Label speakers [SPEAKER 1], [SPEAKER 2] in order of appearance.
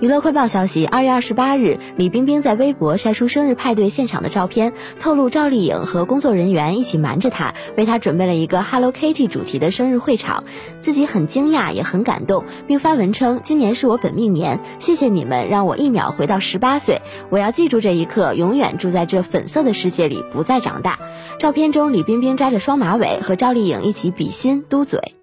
[SPEAKER 1] 娱乐快报消息二月二十八日李冰冰在微博晒出生日派对现场的照片透露赵丽颖和工作人员一起瞒着她为她准备了一个 hello kitty 主题的生日会场。自己很惊讶也很感动并发文称今年是我本命年谢谢你们让我一秒回到十八岁。我要记住这一刻永远住在这粉色的世界里不再长大。照片中李冰冰扎着双马尾和赵丽颖一起比心嘟嘴。